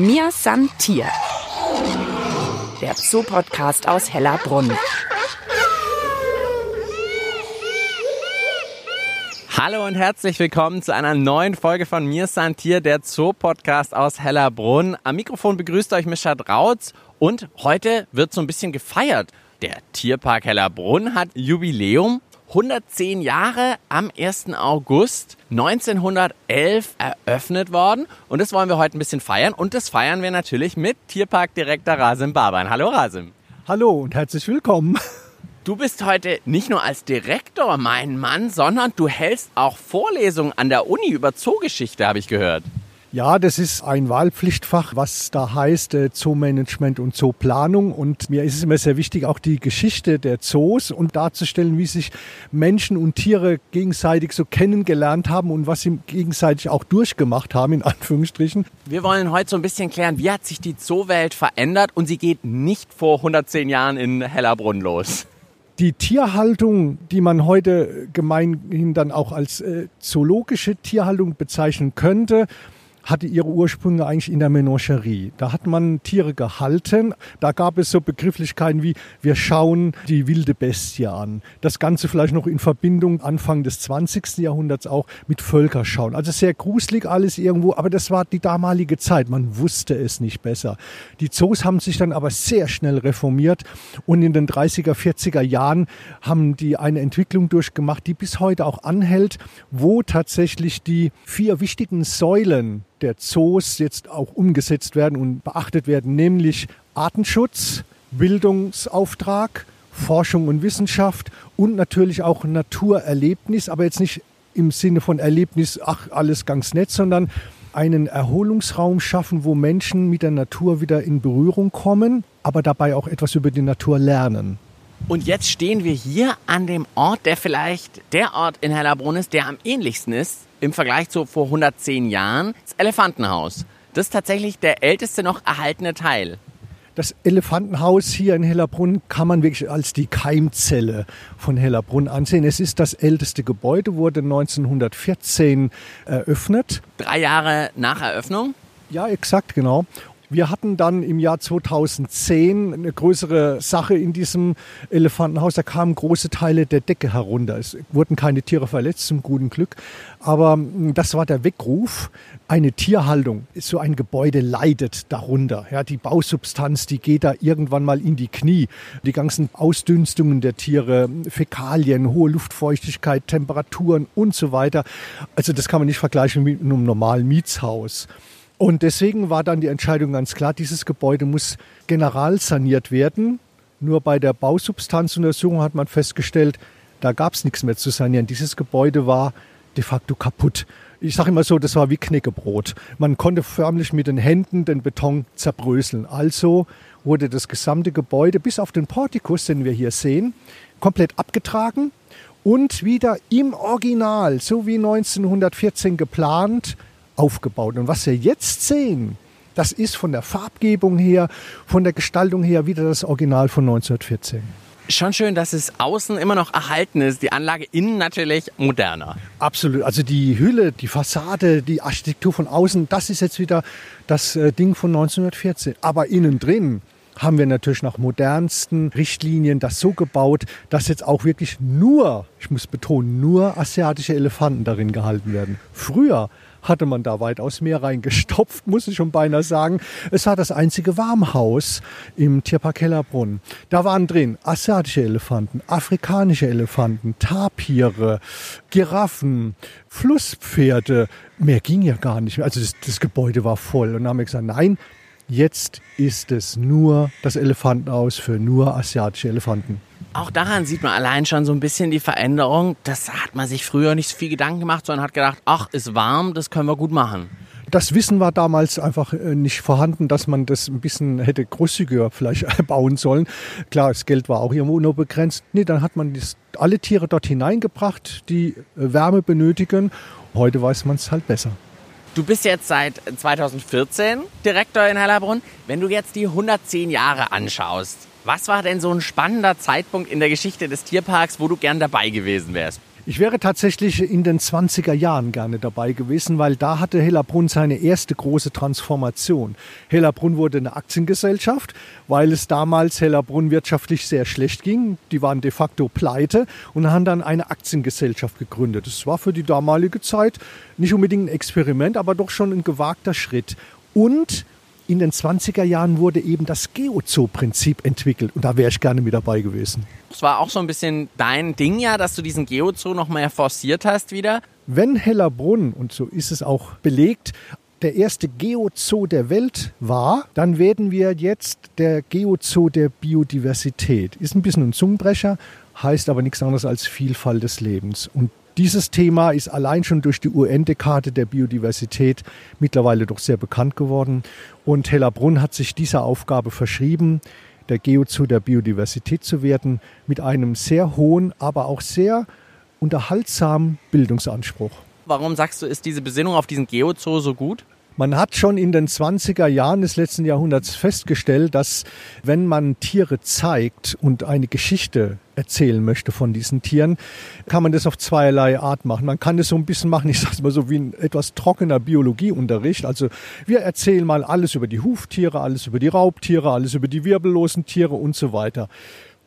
Mir san Tier. Der Zoo-Podcast aus Hellerbrunn. Hallo und herzlich willkommen zu einer neuen Folge von Mir san Tier, der Zoo-Podcast aus Hellerbrunn. Am Mikrofon begrüßt euch Mischa Drautz und heute wird so ein bisschen gefeiert. Der Tierpark Hellerbrunn hat Jubiläum 110 Jahre am 1. August 1911 eröffnet worden. Und das wollen wir heute ein bisschen feiern. Und das feiern wir natürlich mit Tierparkdirektor Rasim Baban. Hallo Rasim. Hallo und herzlich willkommen. Du bist heute nicht nur als Direktor mein Mann, sondern du hältst auch Vorlesungen an der Uni über Zoogeschichte, habe ich gehört. Ja, das ist ein Wahlpflichtfach, was da heißt äh, Zoomanagement und Zooplanung. Und mir ist es immer sehr wichtig, auch die Geschichte der Zoos und darzustellen, wie sich Menschen und Tiere gegenseitig so kennengelernt haben und was sie gegenseitig auch durchgemacht haben, in Anführungsstrichen. Wir wollen heute so ein bisschen klären, wie hat sich die Zoowelt verändert und sie geht nicht vor 110 Jahren in Hellerbrunn los. Die Tierhaltung, die man heute gemeinhin dann auch als äh, zoologische Tierhaltung bezeichnen könnte, hatte ihre Ursprünge eigentlich in der Menagerie. Da hat man Tiere gehalten. Da gab es so Begrifflichkeiten wie wir schauen die wilde Bestie an. Das Ganze vielleicht noch in Verbindung Anfang des 20. Jahrhunderts auch mit Völkerschauen. Also sehr gruselig alles irgendwo, aber das war die damalige Zeit. Man wusste es nicht besser. Die Zoos haben sich dann aber sehr schnell reformiert und in den 30er, 40er Jahren haben die eine Entwicklung durchgemacht, die bis heute auch anhält, wo tatsächlich die vier wichtigen Säulen der Zoos jetzt auch umgesetzt werden und beachtet werden, nämlich Artenschutz, Bildungsauftrag, Forschung und Wissenschaft und natürlich auch Naturerlebnis, aber jetzt nicht im Sinne von Erlebnis, ach, alles ganz nett, sondern einen Erholungsraum schaffen, wo Menschen mit der Natur wieder in Berührung kommen, aber dabei auch etwas über die Natur lernen. Und jetzt stehen wir hier an dem Ort, der vielleicht der Ort in Hellerbrunn ist, der am ähnlichsten ist im Vergleich zu vor 110 Jahren. Das Elefantenhaus. Das ist tatsächlich der älteste noch erhaltene Teil. Das Elefantenhaus hier in Hellerbrunn kann man wirklich als die Keimzelle von Hellerbrunn ansehen. Es ist das älteste Gebäude, wurde 1914 eröffnet. Drei Jahre nach Eröffnung? Ja, exakt, genau. Wir hatten dann im Jahr 2010 eine größere Sache in diesem Elefantenhaus. Da kamen große Teile der Decke herunter. Es wurden keine Tiere verletzt, zum guten Glück. Aber hm, das war der Weckruf. Eine Tierhaltung, so ein Gebäude leidet darunter. Ja, die Bausubstanz, die geht da irgendwann mal in die Knie. Die ganzen Ausdünstungen der Tiere, Fäkalien, hohe Luftfeuchtigkeit, Temperaturen und so weiter. Also das kann man nicht vergleichen mit einem normalen Mietshaus. Und deswegen war dann die Entscheidung ganz klar, dieses Gebäude muss general saniert werden. Nur bei der Bausubstanzuntersuchung hat man festgestellt, da gab es nichts mehr zu sanieren. Dieses Gebäude war de facto kaputt. Ich sage immer so, das war wie Knäckebrot. Man konnte förmlich mit den Händen den Beton zerbröseln. Also wurde das gesamte Gebäude bis auf den Portikus, den wir hier sehen, komplett abgetragen und wieder im Original, so wie 1914 geplant, aufgebaut. Und was wir jetzt sehen, das ist von der Farbgebung her, von der Gestaltung her wieder das Original von 1914. Schon schön, dass es außen immer noch erhalten ist, die Anlage innen natürlich moderner. Absolut. Also die Hülle, die Fassade, die Architektur von außen, das ist jetzt wieder das äh, Ding von 1914. Aber innen drin haben wir natürlich nach modernsten Richtlinien das so gebaut, dass jetzt auch wirklich nur, ich muss betonen, nur asiatische Elefanten darin gehalten werden. Früher hatte man da weitaus mehr reingestopft, muss ich schon beinahe sagen. Es war das einzige Warmhaus im Tierpark Hellerbrunn. Da waren drin asiatische Elefanten, afrikanische Elefanten, Tapire, Giraffen, Flusspferde. Mehr ging ja gar nicht mehr. Also das, das Gebäude war voll. Und dann haben wir gesagt, nein, jetzt ist es nur das Elefantenhaus für nur asiatische Elefanten. Auch daran sieht man allein schon so ein bisschen die Veränderung. Das hat man sich früher nicht so viel Gedanken gemacht, sondern hat gedacht, ach, ist warm, das können wir gut machen. Das Wissen war damals einfach äh, nicht vorhanden, dass man das ein bisschen hätte großzügiger vielleicht bauen sollen. Klar, das Geld war auch irgendwo nur begrenzt. Nee, dann hat man das, alle Tiere dort hineingebracht, die äh, Wärme benötigen. Heute weiß man es halt besser. Du bist jetzt seit 2014 Direktor in Hellerbrunn. Wenn du jetzt die 110 Jahre anschaust, was war denn so ein spannender Zeitpunkt in der Geschichte des Tierparks, wo du gern dabei gewesen wärst? Ich wäre tatsächlich in den 20er Jahren gerne dabei gewesen, weil da hatte Hellerbrunn seine erste große Transformation. Hellerbrunn wurde eine Aktiengesellschaft, weil es damals Hellerbrunn wirtschaftlich sehr schlecht ging. Die waren de facto pleite und haben dann eine Aktiengesellschaft gegründet. Das war für die damalige Zeit nicht unbedingt ein Experiment, aber doch schon ein gewagter Schritt. Und in den 20er Jahren wurde eben das Geozoo-Prinzip entwickelt und da wäre ich gerne mit dabei gewesen. Es war auch so ein bisschen dein Ding ja, dass du diesen Geozoo noch mal forciert hast wieder. Wenn Hellerbrunn, und so ist es auch belegt, der erste Geozoo der Welt war, dann werden wir jetzt der Geozoo der Biodiversität. Ist ein bisschen ein Zungenbrecher, heißt aber nichts anderes als Vielfalt des Lebens. Und dieses Thema ist allein schon durch die UN-Dekade der Biodiversität mittlerweile doch sehr bekannt geworden. Und Hellerbrunn hat sich dieser Aufgabe verschrieben, der Geozoo der Biodiversität zu werden, mit einem sehr hohen, aber auch sehr unterhaltsamen Bildungsanspruch. Warum sagst du, ist diese Besinnung auf diesen Geozoo so gut? Man hat schon in den 20er Jahren des letzten Jahrhunderts festgestellt, dass wenn man Tiere zeigt und eine Geschichte erzählen möchte von diesen Tieren, kann man das auf zweierlei Art machen. Man kann das so ein bisschen machen, ich sage mal so wie ein etwas trockener Biologieunterricht. Also wir erzählen mal alles über die Huftiere, alles über die Raubtiere, alles über die wirbellosen Tiere und so weiter.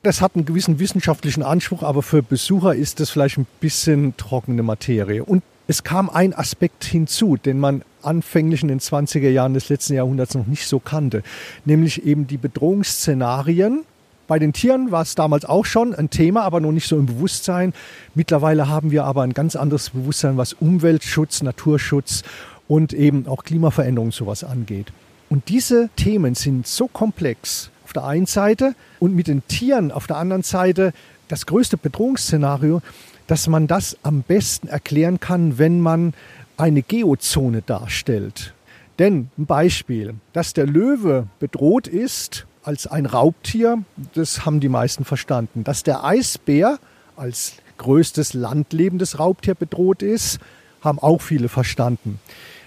Das hat einen gewissen wissenschaftlichen Anspruch, aber für Besucher ist das vielleicht ein bisschen trockene Materie. Und es kam ein Aspekt hinzu, den man anfänglich in den 20er Jahren des letzten Jahrhunderts noch nicht so kannte, nämlich eben die Bedrohungsszenarien. Bei den Tieren war es damals auch schon ein Thema, aber noch nicht so im Bewusstsein. Mittlerweile haben wir aber ein ganz anderes Bewusstsein, was Umweltschutz, Naturschutz und eben auch Klimaveränderung sowas angeht. Und diese Themen sind so komplex auf der einen Seite und mit den Tieren auf der anderen Seite das größte Bedrohungsszenario, dass man das am besten erklären kann, wenn man eine Geozone darstellt. Denn ein Beispiel, dass der Löwe bedroht ist als ein Raubtier, das haben die meisten verstanden. Dass der Eisbär als größtes landlebendes Raubtier bedroht ist, haben auch viele verstanden.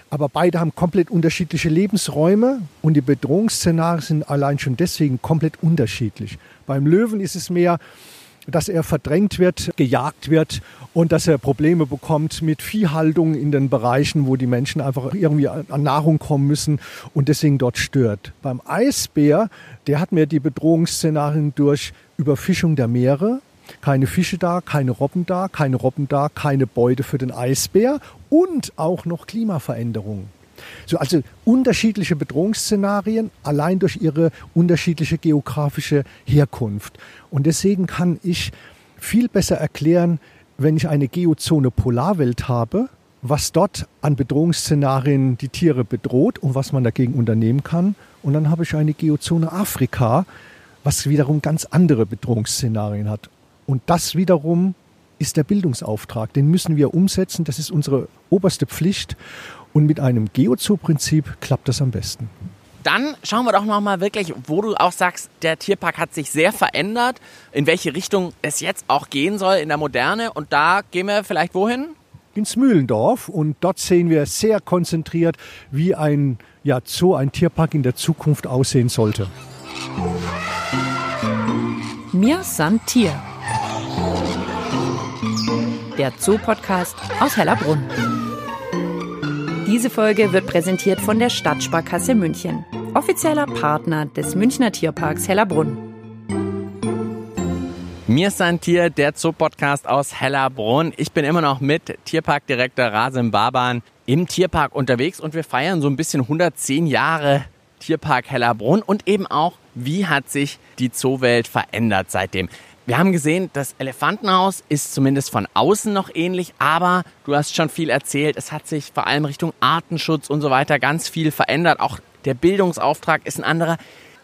Aber beide haben komplett unterschiedliche Lebensräume und die Bedrohungsszenarien sind allein schon deswegen komplett unterschiedlich. Beim Löwen ist es mehr, dass er verdrängt wird, gejagt wird und dass er Probleme bekommt mit Viehhaltung in den Bereichen, wo die Menschen einfach irgendwie an Nahrung kommen müssen und deswegen dort stört. Beim Eisbär, der hat mir die Bedrohungsszenarien durch Überfischung der Meere, keine Fische da, keine Robben da, keine Robben da, keine Beute für den Eisbär und auch noch Klimaveränderungen. So, also unterschiedliche Bedrohungsszenarien allein durch ihre unterschiedliche geografische Herkunft. Und deswegen kann ich viel besser erklären, wenn ich eine Geozone Polarwelt habe, was dort an Bedrohungsszenarien die Tiere bedroht und was man dagegen unternehmen kann. Und dann habe ich eine Geozone Afrika, was wiederum ganz andere Bedrohungsszenarien hat. Und das wiederum ist der Bildungsauftrag. Den müssen wir umsetzen. Das ist unsere oberste Pflicht. Und mit einem Geozoo-Prinzip klappt das am besten. Dann schauen wir doch noch mal wirklich, wo du auch sagst, der Tierpark hat sich sehr verändert, in welche Richtung es jetzt auch gehen soll in der Moderne. Und da gehen wir vielleicht wohin? Ins Mühlendorf. Und dort sehen wir sehr konzentriert, wie ein ja, Zoo, ein Tierpark in der Zukunft aussehen sollte. Mir san Tier. Der Zoo-Podcast aus Hellerbrunn. Diese Folge wird präsentiert von der Stadtsparkasse München, offizieller Partner des Münchner Tierparks Hellerbrunn. Mir ist ein Tier, der Zoo-Podcast aus Hellerbrunn. Ich bin immer noch mit Tierparkdirektor Rasim Baban im Tierpark unterwegs und wir feiern so ein bisschen 110 Jahre Tierpark Hellerbrunn und eben auch, wie hat sich die Zoowelt verändert seitdem. Wir haben gesehen, das Elefantenhaus ist zumindest von außen noch ähnlich, aber du hast schon viel erzählt. Es hat sich vor allem Richtung Artenschutz und so weiter ganz viel verändert. Auch der Bildungsauftrag ist ein anderer.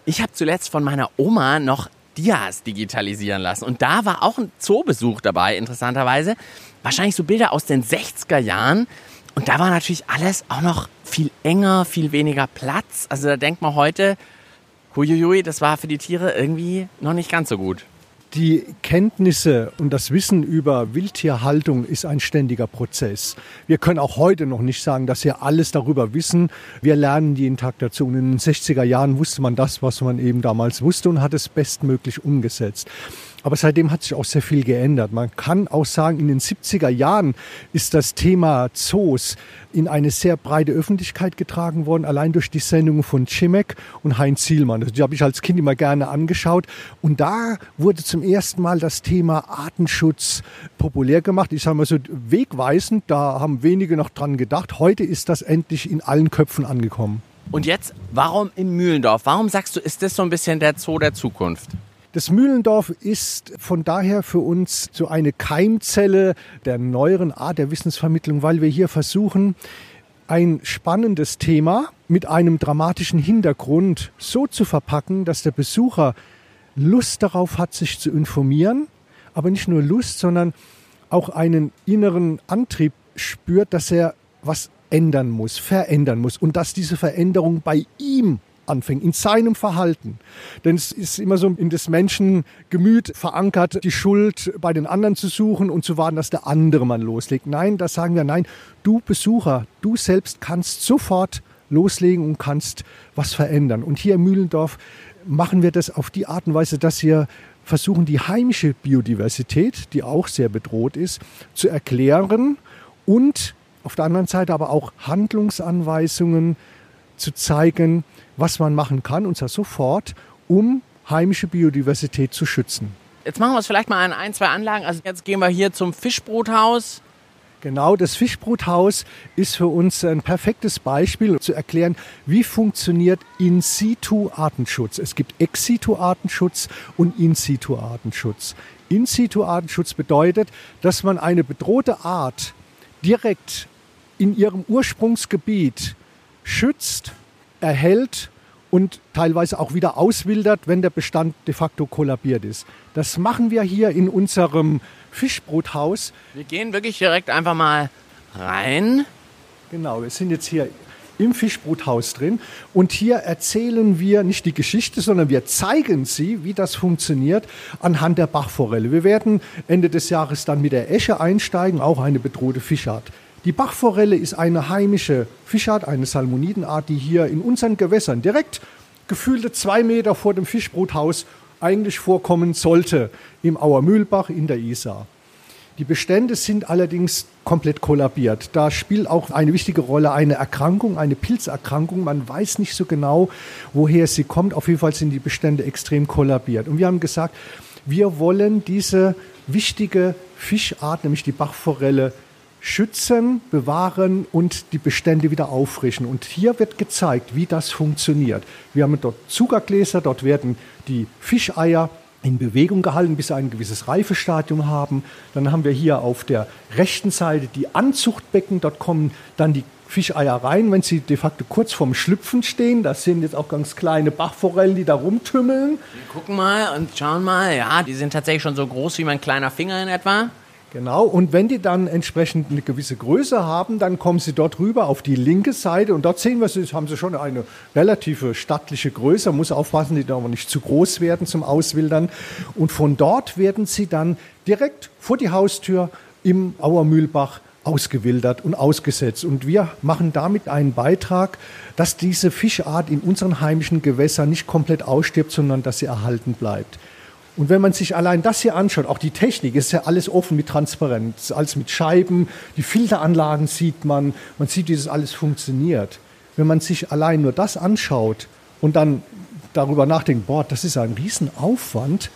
Ich habe zuletzt von meiner Oma noch Dias digitalisieren lassen. Und da war auch ein Zoobesuch dabei, interessanterweise. Wahrscheinlich so Bilder aus den 60er Jahren. Und da war natürlich alles auch noch viel enger, viel weniger Platz. Also da denkt man heute, huiuiui, das war für die Tiere irgendwie noch nicht ganz so gut. Die Kenntnisse und das Wissen über Wildtierhaltung ist ein ständiger Prozess. Wir können auch heute noch nicht sagen, dass wir alles darüber wissen. Wir lernen jeden Tag dazu. Und in den 60er Jahren wusste man das, was man eben damals wusste und hat es bestmöglich umgesetzt. Aber seitdem hat sich auch sehr viel geändert. Man kann auch sagen, in den 70er Jahren ist das Thema Zoos in eine sehr breite Öffentlichkeit getragen worden, allein durch die Sendungen von Cimek und Heinz Zielmann. Die habe ich als Kind immer gerne angeschaut. Und da wurde zum ersten Mal das Thema Artenschutz populär gemacht. Ich sage mal so wegweisend, da haben wenige noch dran gedacht. Heute ist das endlich in allen Köpfen angekommen. Und jetzt, warum in Mühlendorf? Warum sagst du, ist das so ein bisschen der Zoo der Zukunft? Das Mühlendorf ist von daher für uns so eine Keimzelle der neueren Art der Wissensvermittlung, weil wir hier versuchen, ein spannendes Thema mit einem dramatischen Hintergrund so zu verpacken, dass der Besucher Lust darauf hat, sich zu informieren, aber nicht nur Lust, sondern auch einen inneren Antrieb spürt, dass er was ändern muss, verändern muss. Und dass diese Veränderung bei ihm anfängt, in seinem Verhalten. Denn es ist immer so in des Menschen Gemüt verankert, die Schuld bei den anderen zu suchen und zu warten, dass der andere mal loslegt. Nein, da sagen wir, nein, du Besucher, du selbst kannst sofort loslegen und kannst was verändern. Und hier in Mühlendorf machen wir das auf die Art und Weise, dass wir versuchen, die heimische Biodiversität, die auch sehr bedroht ist, zu erklären und auf der anderen Seite aber auch Handlungsanweisungen zu zeigen, was man machen kann, und zwar sofort, um heimische Biodiversität zu schützen. Jetzt machen wir es vielleicht mal an ein, zwei Anlagen. Also jetzt gehen wir hier zum Fischbruthaus. Genau, das Fischbruthaus ist für uns ein perfektes Beispiel, um zu erklären, wie funktioniert In-situ-Artenschutz. Es gibt Ex-situ-Artenschutz und In-situ-Artenschutz. In-situ-Artenschutz bedeutet, dass man eine bedrohte Art direkt in ihrem Ursprungsgebiet schützt erhält und teilweise auch wieder auswildert, wenn der Bestand de facto kollabiert ist. Das machen wir hier in unserem Fischbruthaus. Wir gehen wirklich direkt einfach mal rein. Genau, wir sind jetzt hier im Fischbruthaus drin und hier erzählen wir nicht die Geschichte, sondern wir zeigen sie, wie das funktioniert anhand der Bachforelle. Wir werden Ende des Jahres dann mit der Esche einsteigen, auch eine bedrohte Fischart. Die Bachforelle ist eine heimische Fischart, eine Salmonidenart, die hier in unseren Gewässern direkt gefühlte zwei Meter vor dem Fischbruthaus eigentlich vorkommen sollte, im Auermühlbach in der Isar. Die Bestände sind allerdings komplett kollabiert. Da spielt auch eine wichtige Rolle eine Erkrankung, eine Pilzerkrankung. Man weiß nicht so genau, woher sie kommt. Auf jeden Fall sind die Bestände extrem kollabiert. Und wir haben gesagt, wir wollen diese wichtige Fischart, nämlich die Bachforelle, schützen, bewahren und die Bestände wieder auffrischen. Und hier wird gezeigt, wie das funktioniert. Wir haben dort Zuckergläser, dort werden die Fischeier in Bewegung gehalten, bis sie ein gewisses Reifestadium haben. Dann haben wir hier auf der rechten Seite die Anzuchtbecken. Dort kommen dann die Fischeier rein, wenn sie de facto kurz vorm Schlüpfen stehen. Das sind jetzt auch ganz kleine Bachforellen, die da rumtümmeln. Wir gucken mal und schauen mal. Ja, die sind tatsächlich schon so groß wie mein kleiner Finger in etwa. Genau, und wenn die dann entsprechend eine gewisse Größe haben, dann kommen sie dort rüber auf die linke Seite und dort sehen wir, sie haben sie schon eine relative stattliche Größe, man muss aufpassen, die aber nicht zu groß werden zum Auswildern. Und von dort werden sie dann direkt vor die Haustür im Auermühlbach ausgewildert und ausgesetzt. Und wir machen damit einen Beitrag, dass diese Fischart in unseren heimischen Gewässern nicht komplett ausstirbt, sondern dass sie erhalten bleibt. Und wenn man sich allein das hier anschaut, auch die Technik, ist ja alles offen mit Transparenz, alles mit Scheiben, die Filteranlagen sieht man, man sieht, wie das alles funktioniert. Wenn man sich allein nur das anschaut und dann darüber nachdenkt, boah, das ist ein Riesenaufwand,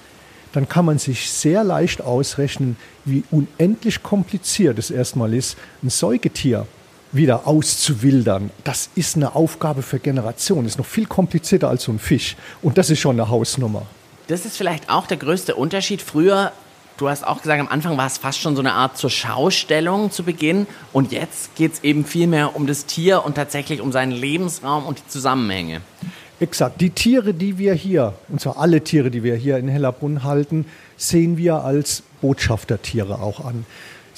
dann kann man sich sehr leicht ausrechnen, wie unendlich kompliziert es erstmal ist, ein Säugetier wieder auszuwildern. Das ist eine Aufgabe für Generationen, ist noch viel komplizierter als so ein Fisch. Und das ist schon eine Hausnummer. Das ist vielleicht auch der größte Unterschied. Früher, du hast auch gesagt, am Anfang war es fast schon so eine Art zur Schaustellung zu Beginn. Und jetzt geht es eben viel mehr um das Tier und tatsächlich um seinen Lebensraum und die Zusammenhänge. Exakt. Die Tiere, die wir hier, und zwar alle Tiere, die wir hier in Hellerbrunn halten, sehen wir als Botschaftertiere auch an.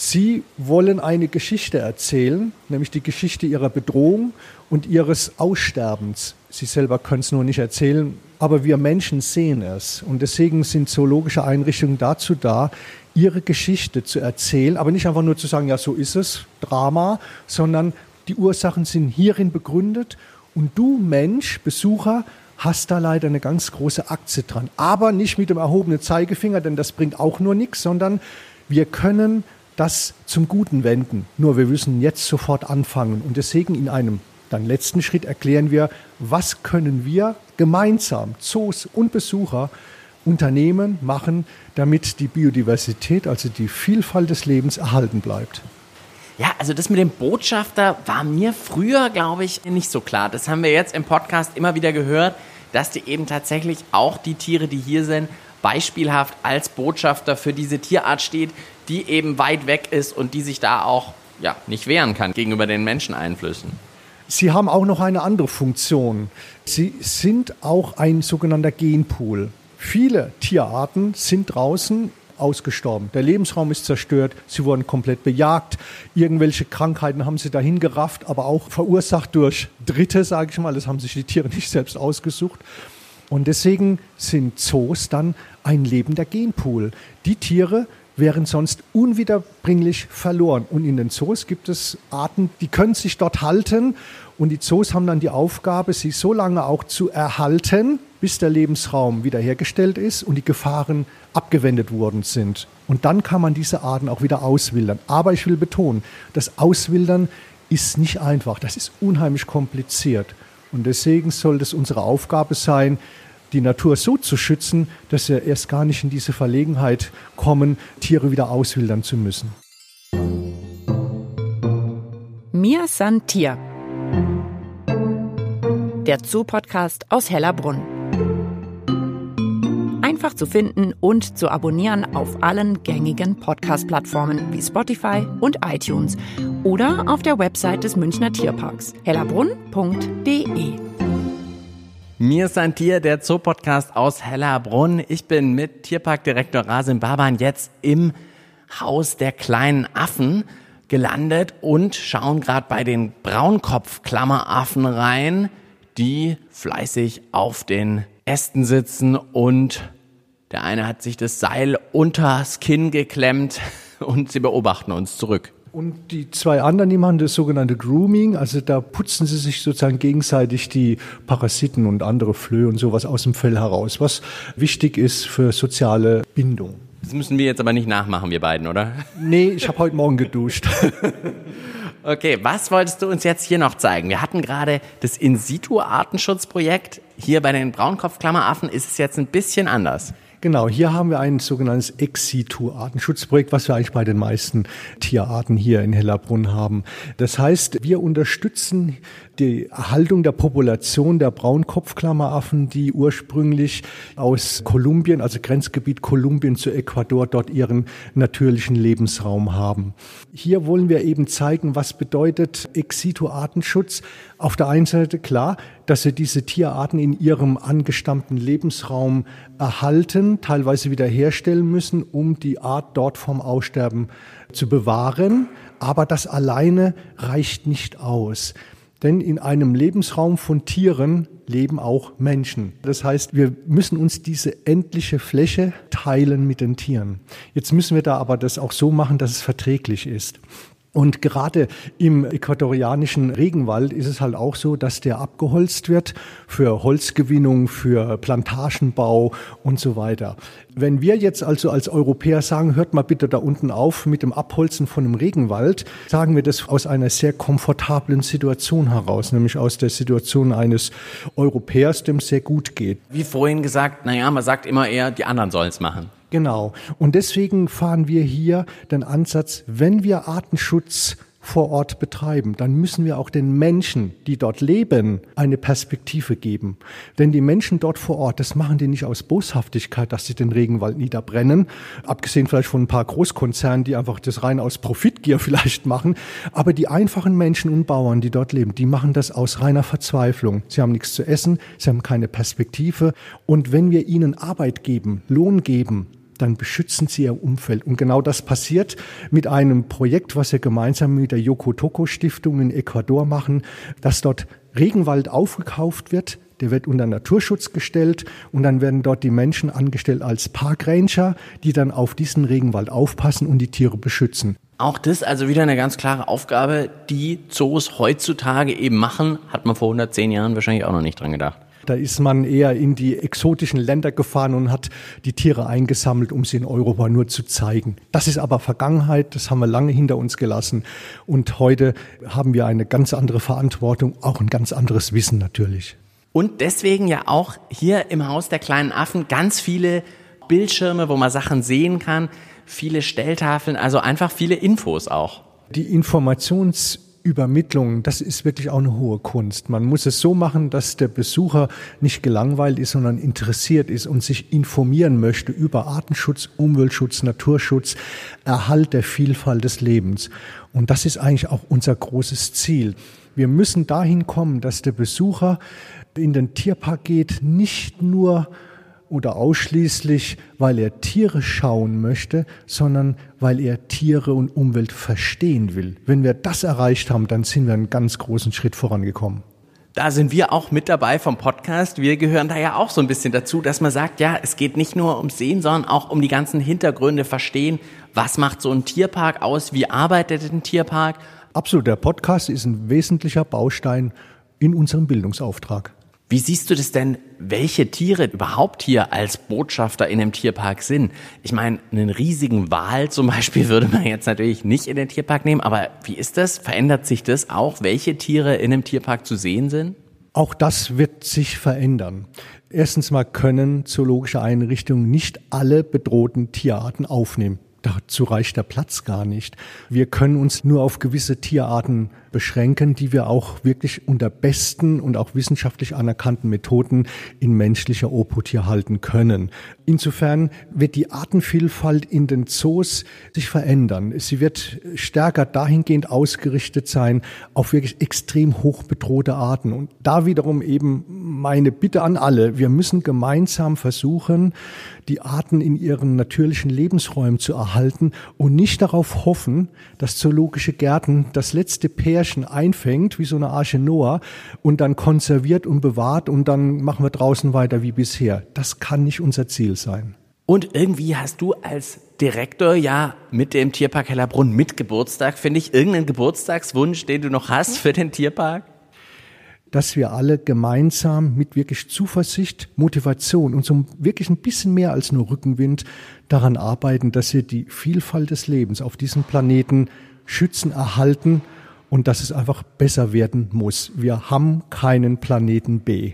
Sie wollen eine Geschichte erzählen, nämlich die Geschichte ihrer Bedrohung und ihres Aussterbens. Sie selber können es nur nicht erzählen, aber wir Menschen sehen es. Und deswegen sind zoologische Einrichtungen dazu da, ihre Geschichte zu erzählen, aber nicht einfach nur zu sagen, ja, so ist es, Drama, sondern die Ursachen sind hierin begründet und du Mensch, Besucher, hast da leider eine ganz große Aktie dran. Aber nicht mit dem erhobenen Zeigefinger, denn das bringt auch nur nichts, sondern wir können das zum Guten wenden. Nur wir müssen jetzt sofort anfangen. Und deswegen in einem dann letzten Schritt erklären wir, was können wir gemeinsam, Zoos und Besucher, Unternehmen machen, damit die Biodiversität, also die Vielfalt des Lebens erhalten bleibt. Ja, also das mit dem Botschafter war mir früher, glaube ich, nicht so klar. Das haben wir jetzt im Podcast immer wieder gehört, dass die eben tatsächlich auch die Tiere, die hier sind, beispielhaft als Botschafter für diese Tierart steht, die eben weit weg ist und die sich da auch ja, nicht wehren kann gegenüber den Menscheneinflüssen. Sie haben auch noch eine andere Funktion. Sie sind auch ein sogenannter Genpool. Viele Tierarten sind draußen ausgestorben. Der Lebensraum ist zerstört, sie wurden komplett bejagt. Irgendwelche Krankheiten haben sie dahin gerafft, aber auch verursacht durch Dritte, sage ich mal. Das haben sich die Tiere nicht selbst ausgesucht. Und deswegen sind Zoos dann ein lebender Genpool. Die Tiere wären sonst unwiederbringlich verloren. Und in den Zoos gibt es Arten, die können sich dort halten. Und die Zoos haben dann die Aufgabe, sie so lange auch zu erhalten, bis der Lebensraum wiederhergestellt ist und die Gefahren abgewendet worden sind. Und dann kann man diese Arten auch wieder auswildern. Aber ich will betonen, das Auswildern ist nicht einfach. Das ist unheimlich kompliziert. Und deswegen soll es unsere Aufgabe sein, die Natur so zu schützen, dass wir erst gar nicht in diese Verlegenheit kommen, Tiere wieder auswildern zu müssen. Mir san Tier. Der Zoo-Podcast aus Hellerbrunn. Einfach zu finden und zu abonnieren auf allen gängigen Podcast-Plattformen wie Spotify und iTunes oder auf der Website des Münchner Tierparks hellerbrunn.de. Mir ist ein Tier, der Zoopodcast aus Hellerbrunn. Ich bin mit Tierparkdirektor Rasim Baban jetzt im Haus der kleinen Affen gelandet und schauen gerade bei den Braunkopfklammeraffen rein, die fleißig auf den Ästen sitzen und der eine hat sich das Seil unters Kinn geklemmt und sie beobachten uns zurück. Und die zwei anderen, die machen das sogenannte Grooming, also da putzen sie sich sozusagen gegenseitig die Parasiten und andere Flöhe und sowas aus dem Fell heraus, was wichtig ist für soziale Bindung. Das müssen wir jetzt aber nicht nachmachen, wir beiden, oder? Nee, ich habe heute Morgen geduscht. okay, was wolltest du uns jetzt hier noch zeigen? Wir hatten gerade das In-situ-Artenschutzprojekt. Hier bei den Braunkopfklammeraffen ist es jetzt ein bisschen anders. Genau, hier haben wir ein sogenanntes Ex-Situ-Artenschutzprojekt, was wir eigentlich bei den meisten Tierarten hier in Hellerbrunn haben. Das heißt, wir unterstützen die Erhaltung der Population der Braunkopfklammeraffen, die ursprünglich aus Kolumbien, also Grenzgebiet Kolumbien zu Ecuador, dort ihren natürlichen Lebensraum haben. Hier wollen wir eben zeigen, was bedeutet Ex-Situ-Artenschutz. Auf der einen Seite klar, dass sie diese Tierarten in ihrem angestammten Lebensraum erhalten, teilweise wiederherstellen müssen, um die Art dort vom Aussterben zu bewahren. Aber das alleine reicht nicht aus. Denn in einem Lebensraum von Tieren leben auch Menschen. Das heißt, wir müssen uns diese endliche Fläche teilen mit den Tieren. Jetzt müssen wir da aber das auch so machen, dass es verträglich ist. Und gerade im äquatorianischen Regenwald ist es halt auch so, dass der abgeholzt wird für Holzgewinnung, für Plantagenbau und so weiter. Wenn wir jetzt also als Europäer sagen, hört mal bitte da unten auf mit dem Abholzen von einem Regenwald, sagen wir das aus einer sehr komfortablen Situation heraus, nämlich aus der Situation eines Europäers, dem es sehr gut geht. Wie vorhin gesagt, naja, man sagt immer eher, die anderen sollen es machen. Genau. Und deswegen fahren wir hier den Ansatz, wenn wir Artenschutz vor Ort betreiben, dann müssen wir auch den Menschen, die dort leben, eine Perspektive geben. Denn die Menschen dort vor Ort, das machen die nicht aus Boshaftigkeit, dass sie den Regenwald niederbrennen, abgesehen vielleicht von ein paar Großkonzernen, die einfach das rein aus Profitgier vielleicht machen. Aber die einfachen Menschen und Bauern, die dort leben, die machen das aus reiner Verzweiflung. Sie haben nichts zu essen, sie haben keine Perspektive. Und wenn wir ihnen Arbeit geben, Lohn geben, dann beschützen sie ihr Umfeld. Und genau das passiert mit einem Projekt, was wir gemeinsam mit der Yoko Toko Stiftung in Ecuador machen, dass dort Regenwald aufgekauft wird. Der wird unter Naturschutz gestellt und dann werden dort die Menschen angestellt als Parkranger, die dann auf diesen Regenwald aufpassen und die Tiere beschützen. Auch das also wieder eine ganz klare Aufgabe, die Zoos heutzutage eben machen, hat man vor 110 Jahren wahrscheinlich auch noch nicht dran gedacht. Da ist man eher in die exotischen Länder gefahren und hat die Tiere eingesammelt, um sie in Europa nur zu zeigen. Das ist aber Vergangenheit, das haben wir lange hinter uns gelassen. Und heute haben wir eine ganz andere Verantwortung, auch ein ganz anderes Wissen natürlich. Und deswegen ja auch hier im Haus der kleinen Affen ganz viele Bildschirme, wo man Sachen sehen kann, viele Stelltafeln, also einfach viele Infos auch. Die Informationsübermittlung, das ist wirklich auch eine hohe Kunst. Man muss es so machen, dass der Besucher nicht gelangweilt ist, sondern interessiert ist und sich informieren möchte über Artenschutz, Umweltschutz, Naturschutz, Erhalt der Vielfalt des Lebens. Und das ist eigentlich auch unser großes Ziel. Wir müssen dahin kommen, dass der Besucher in den Tierpark geht, nicht nur oder ausschließlich, weil er Tiere schauen möchte, sondern weil er Tiere und Umwelt verstehen will. Wenn wir das erreicht haben, dann sind wir einen ganz großen Schritt vorangekommen. Da sind wir auch mit dabei vom Podcast. Wir gehören da ja auch so ein bisschen dazu, dass man sagt, ja, es geht nicht nur ums Sehen, sondern auch um die ganzen Hintergründe verstehen. Was macht so ein Tierpark aus? Wie arbeitet ein Tierpark? Absolut. Der Podcast ist ein wesentlicher Baustein in unserem Bildungsauftrag. Wie siehst du das denn, welche Tiere überhaupt hier als Botschafter in einem Tierpark sind? Ich meine, einen riesigen Wal zum Beispiel würde man jetzt natürlich nicht in den Tierpark nehmen, aber wie ist das? Verändert sich das auch, welche Tiere in einem Tierpark zu sehen sind? Auch das wird sich verändern. Erstens mal können zoologische Einrichtungen nicht alle bedrohten Tierarten aufnehmen. Dazu reicht der Platz gar nicht. Wir können uns nur auf gewisse Tierarten beschränken, die wir auch wirklich unter besten und auch wissenschaftlich anerkannten Methoden in menschlicher Obhut hier halten können. Insofern wird die Artenvielfalt in den Zoos sich verändern. Sie wird stärker dahingehend ausgerichtet sein auf wirklich extrem hoch bedrohte Arten. Und da wiederum eben meine Bitte an alle. Wir müssen gemeinsam versuchen, die Arten in ihren natürlichen Lebensräumen zu erhalten und nicht darauf hoffen, dass zoologische Gärten das letzte Pär Pärchen einfängt, wie so eine Arche Noah, und dann konserviert und bewahrt und dann machen wir draußen weiter wie bisher. Das kann nicht unser Ziel sein. Und irgendwie hast du als Direktor ja mit dem Tierpark Hellerbrunn mit Geburtstag, finde ich, irgendeinen Geburtstagswunsch, den du noch hast für den Tierpark? dass wir alle gemeinsam mit wirklich Zuversicht, Motivation und so wirklich ein bisschen mehr als nur Rückenwind daran arbeiten, dass wir die Vielfalt des Lebens auf diesem Planeten schützen, erhalten und dass es einfach besser werden muss. Wir haben keinen Planeten B.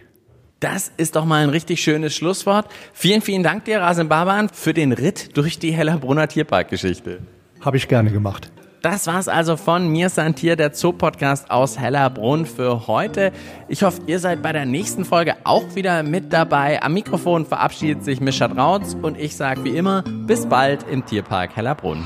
Das ist doch mal ein richtig schönes Schlusswort. Vielen, vielen Dank dir, Rasim Baban, für den Ritt durch die Hellerbrunner Tierparkgeschichte. Habe ich gerne gemacht. Das war's also von mir, Santier, der Zoo-Podcast aus Hellerbrunn für heute. Ich hoffe, ihr seid bei der nächsten Folge auch wieder mit dabei. Am Mikrofon verabschiedet sich Mischa Trautz und ich sage wie immer, bis bald im Tierpark Hellerbrunn.